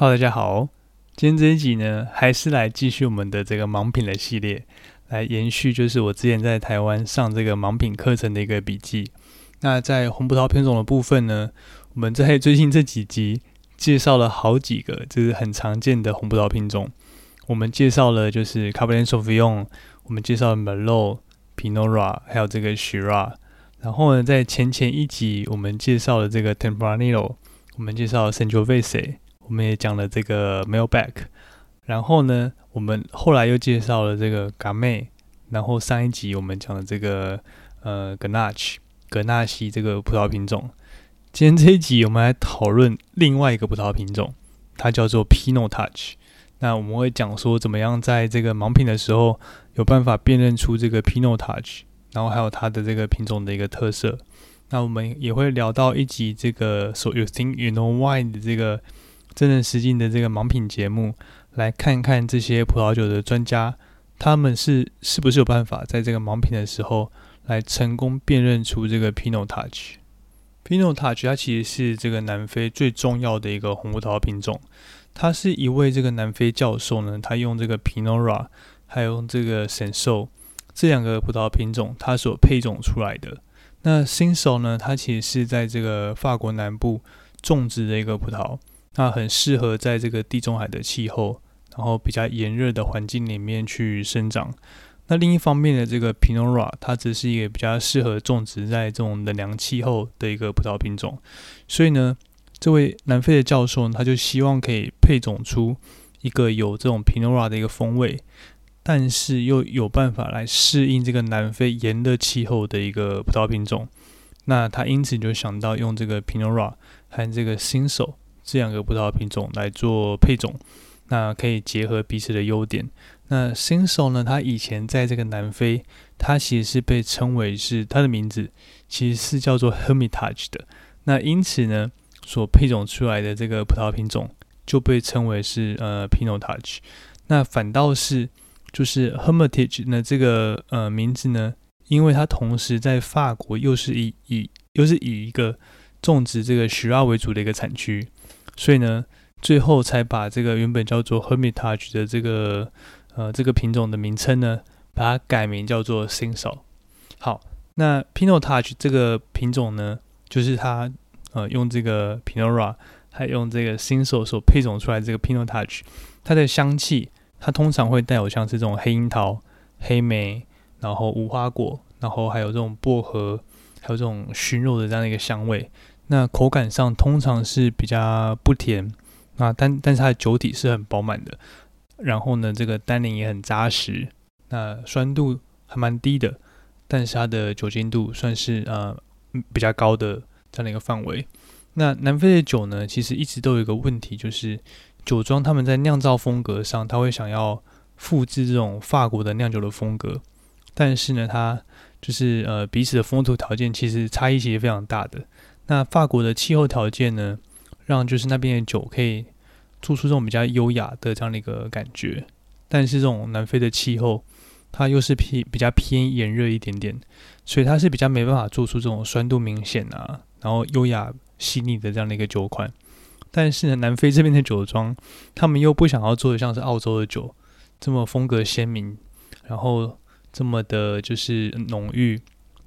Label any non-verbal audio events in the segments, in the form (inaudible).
好大家好，今天这一集呢，还是来继续我们的这个盲品的系列，来延续就是我之前在台湾上这个盲品课程的一个笔记。那在红葡萄品种的部分呢，我们在最近这几集介绍了好几个，就是很常见的红葡萄品种。我们介绍了就是 Cabernet Sauvignon，我们介绍了 Merlot、Pinot Noir，还有这个 s h i r a。然后呢，在前前一集我们介绍了这个 Tempranillo，我们介绍了 Sangiovese，我们也讲了这个 Malbec。然后呢，我们后来又介绍了这个 Gamay。然后上一集我们讲了这个呃 Grenache，格纳西这个葡萄品种。今天这一集我们来讨论另外一个葡萄品种，它叫做 Pinotage。那我们会讲说，怎么样在这个盲品的时候有办法辨认出这个 Pinotage，然后还有它的这个品种的一个特色。那我们也会聊到一集这个 So You Think You Know Why 的这个真人实境的这个盲品节目，来看看这些葡萄酒的专家，他们是是不是有办法在这个盲品的时候来成功辨认出这个 Pinotage。Pinotage 它其实是这个南非最重要的一个红葡萄品种。它是一位这个南非教授呢，他用这个 Pinot Noir，还有这个 s e n s o 这两个葡萄品种，他所配种出来的。那 s e n s o 呢，它其实是在这个法国南部种植的一个葡萄，那很适合在这个地中海的气候，然后比较炎热的环境里面去生长。那另一方面的这个 Pinot Noir，它只是一个比较适合种植在这种冷凉气候的一个葡萄品种，所以呢。这位南非的教授呢，他就希望可以配种出一个有这种 Pinot Noir 的一个风味，但是又有办法来适应这个南非炎热气候的一个葡萄品种。那他因此就想到用这个 Pinot Noir 和这个新手这两个葡萄品种来做配种，那可以结合彼此的优点。那新手呢，他以前在这个南非，他其实是被称为是他的名字其实是叫做 Hermitage 的。那因此呢。所配种出来的这个葡萄品种就被称为是呃 Pinotage，那反倒是就是 Hermitage 呢这个呃名字呢，因为它同时在法国又是以以又是以一个种植这个 s h i r a 为主的一个产区，所以呢最后才把这个原本叫做 Hermitage 的这个呃这个品种的名称呢，把它改名叫做 s i n s o 好，那 Pinotage 这个品种呢，就是它。呃，用这个 Pinot Noir，还用这个新手所配种出来这个 Pinotage，它的香气，它通常会带有像是这种黑樱桃、黑莓，然后无花果，然后还有这种薄荷，还有这种熏肉的这样的一个香味。那口感上通常是比较不甜，啊，但但是它的酒体是很饱满的。然后呢，这个单宁也很扎实，那酸度还蛮低的，但是它的酒精度算是呃比较高的。这样的一个范围，那南非的酒呢，其实一直都有一个问题，就是酒庄他们在酿造风格上，他会想要复制这种法国的酿酒的风格，但是呢，它就是呃彼此的风土条件其实差异其实非常大的。那法国的气候条件呢，让就是那边的酒可以做出这种比较优雅的这样的一个感觉，但是这种南非的气候，它又是偏比较偏炎热一点点，所以它是比较没办法做出这种酸度明显啊。然后优雅细腻的这样的一个酒款，但是呢，南非这边的酒庄，他们又不想要做的像是澳洲的酒这么风格鲜明，然后这么的就是浓郁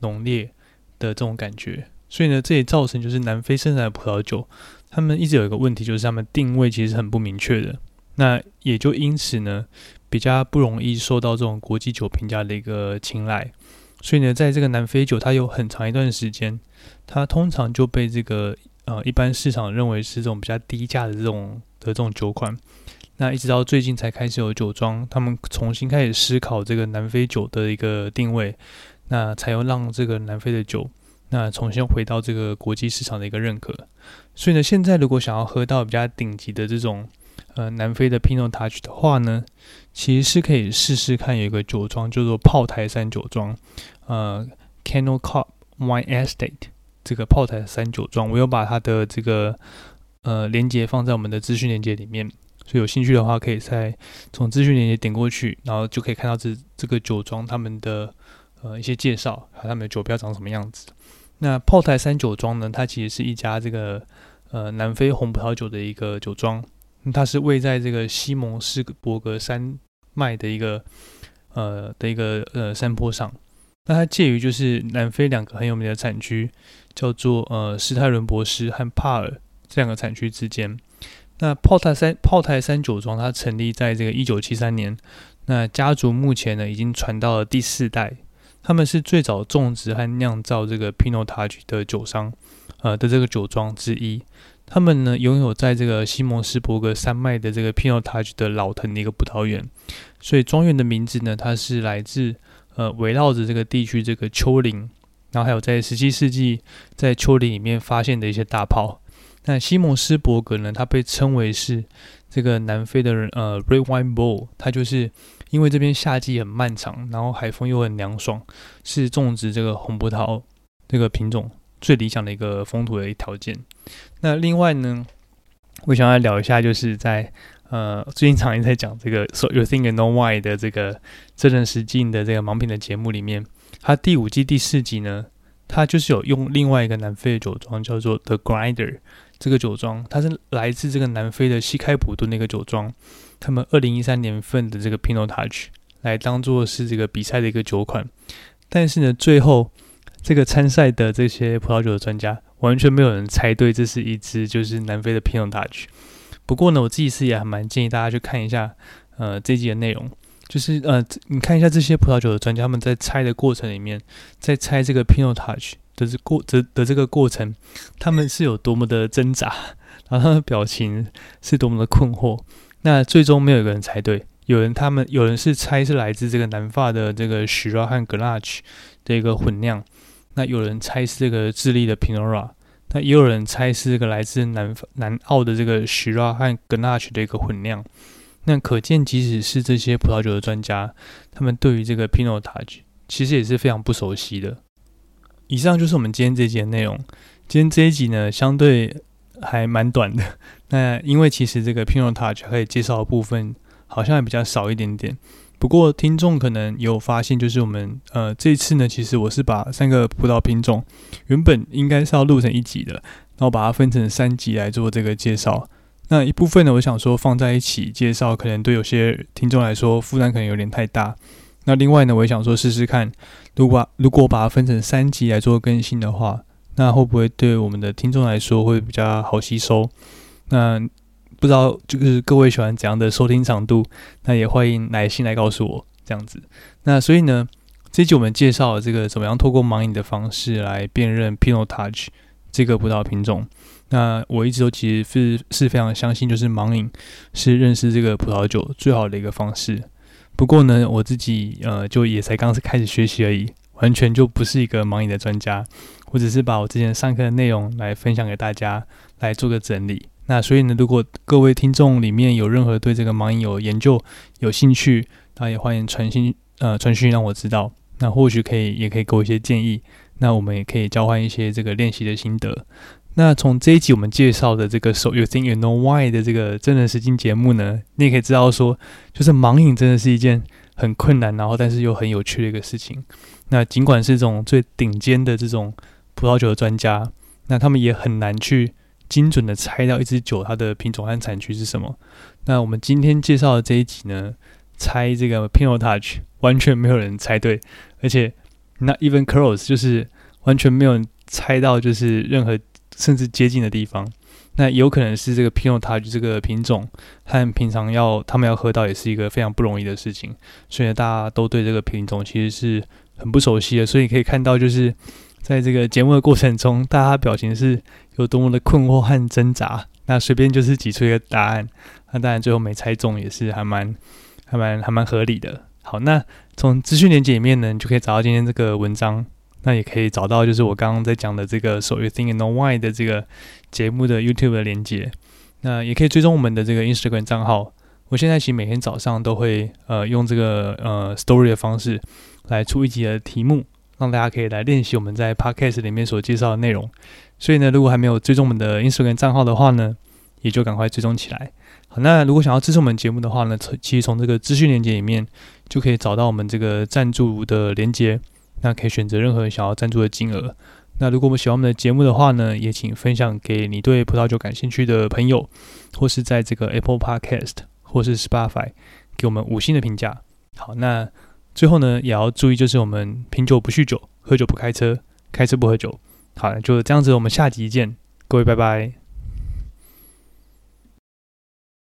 浓烈的这种感觉，所以呢，这也造成就是南非生产的葡萄酒，他们一直有一个问题，就是他们定位其实很不明确的，那也就因此呢，比较不容易受到这种国际酒评价的一个青睐。所以呢，在这个南非酒，它有很长一段时间，它通常就被这个呃一般市场认为是这种比较低价的这种的这种酒款。那一直到最近才开始有酒庄，他们重新开始思考这个南非酒的一个定位，那才又让这个南非的酒那重新回到这个国际市场的一个认可。所以呢，现在如果想要喝到比较顶级的这种呃南非的 Pinotage 的话呢，其实是可以试试看，有一个酒庄叫做炮台山酒庄，呃 c a n o l Cup Wine Estate 这个炮台山酒庄，我有把它的这个呃链接放在我们的资讯链接里面，所以有兴趣的话，可以在从资讯链接点过去，然后就可以看到这这个酒庄他们的呃一些介绍，还有他们的酒标长什么样子。那炮台山酒庄呢，它其实是一家这个呃南非红葡萄酒的一个酒庄。它是位在这个西蒙斯伯格山脉的一个呃的一个呃山坡上。那它介于就是南非两个很有名的产区，叫做呃史泰伦博士和帕尔这两个产区之间。那炮台山炮台山酒庄它成立在这个一九七三年，那家族目前呢已经传到了第四代，他们是最早种植和酿造这个 Pinotage 的酒商，呃的这个酒庄之一。他们呢拥有在这个西蒙斯伯格山脉的这个 Pinotage 的老藤的一个葡萄园，所以庄园的名字呢它是来自呃围绕着这个地区这个丘陵，然后还有在十七世纪在丘陵里面发现的一些大炮。那西蒙斯伯格呢，它被称为是这个南非的呃 Red Wine Bowl，它就是因为这边夏季很漫长，然后海风又很凉爽，是种植这个红葡萄这个品种最理想的一个风土的一条件。那另外呢，我想要聊一下，就是在呃最近常也在讲这个 (laughs) So You Think You Know Why 的这个真人实境的这个盲品的节目里面，它第五季第四集呢，它就是有用另外一个南非的酒庄叫做 The Grinder 这个酒庄，它是来自这个南非的西开普敦的一个酒庄，他们二零一三年份的这个 Pinot Touch 来当做是这个比赛的一个酒款，但是呢，最后这个参赛的这些葡萄酒的专家。完全没有人猜对，这是一支就是南非的 Pinot Touch。不过呢，我自己是也还蛮建议大家去看一下，呃，这集的内容，就是呃，你看一下这些葡萄酒的专家他们在猜的过程里面，在猜这个 Pinot Touch 的这过这的这个过程，他们是有多么的挣扎，然后他们的表情是多么的困惑。那最终没有一个人猜对，有人他们有人是猜是来自这个南法的这个 Shiraz 和 Grenache 的一个混酿。那有人猜是这个智利的 Pinora，那也有人猜是这个来自南南澳的这个 Shiraz 和 Grenache 的一个混酿。那可见，即使是这些葡萄酒的专家，他们对于这个 Pinotage 其实也是非常不熟悉的。以上就是我们今天这集的内容。今天这一集呢，相对还蛮短的。那因为其实这个 Pinot Touch 可以介绍的部分，好像还比较少一点点。不过，听众可能有发现，就是我们呃这次呢，其实我是把三个葡萄品种原本应该是要录成一集的，然后把它分成三集来做这个介绍。那一部分呢，我想说放在一起介绍，可能对有些听众来说负担可能有点太大。那另外呢，我也想说试试看，如果如果把它分成三集来做更新的话，那会不会对我们的听众来说会比较好吸收？那。不知道就是各位喜欢怎样的收听长度，那也欢迎来信来告诉我这样子。那所以呢，这集我们介绍了这个怎么样透过盲饮的方式来辨认 Pinot Touch 这个葡萄品种。那我一直都其实是是非常相信，就是盲饮是认识这个葡萄酒最好的一个方式。不过呢，我自己呃就也才刚是开始学习而已，完全就不是一个盲饮的专家。我只是把我之前上课的内容来分享给大家，来做个整理。那所以呢，如果各位听众里面有任何对这个盲饮有研究、有兴趣，那也欢迎传讯呃传讯让我知道。那或许可以也可以给我一些建议。那我们也可以交换一些这个练习的心得。那从这一集我们介绍的这个 So You Think You Know Why 的这个真人实境节目呢，你也可以知道说，就是盲饮真的是一件很困难，然后但是又很有趣的一个事情。那尽管是这种最顶尖的这种葡萄酒的专家，那他们也很难去。精准的猜到一支酒它的品种和产区是什么？那我们今天介绍的这一集呢，猜这个 Pinotage 完全没有人猜对，而且那 even close 就是完全没有猜到，就是任何甚至接近的地方。那有可能是这个 Pinot Touch 这个品种和平常要他们要喝到也是一个非常不容易的事情，所以大家都对这个品种其实是很不熟悉的。所以你可以看到，就是在这个节目的过程中，大家表情是。有多么的困惑和挣扎，那随便就是挤出一个答案，那当然最后没猜中也是还蛮、还蛮、还蛮合理的。好，那从资讯连接里面呢，你就可以找到今天这个文章，那也可以找到就是我刚刚在讲的这个所谓 Think You Know Why” 的这个节目的 YouTube 的连接，那也可以追踪我们的这个 Instagram 账号。我现在其实每天早上都会呃用这个呃 Story 的方式来出一集的题目，让大家可以来练习我们在 Podcast 里面所介绍的内容。所以呢，如果还没有追踪我们的 Instagram 账号的话呢，也就赶快追踪起来。好，那如果想要支持我们节目的话呢，其实从这个资讯链接里面就可以找到我们这个赞助的链接，那可以选择任何想要赞助的金额。那如果我们喜欢我们的节目的话呢，也请分享给你对葡萄酒感兴趣的朋友，或是在这个 Apple Podcast 或是 Spotify 给我们五星的评价。好，那最后呢，也要注意，就是我们品酒不酗酒，喝酒不开车，开车不喝酒。好，就这样子，我们下集见，各位拜拜。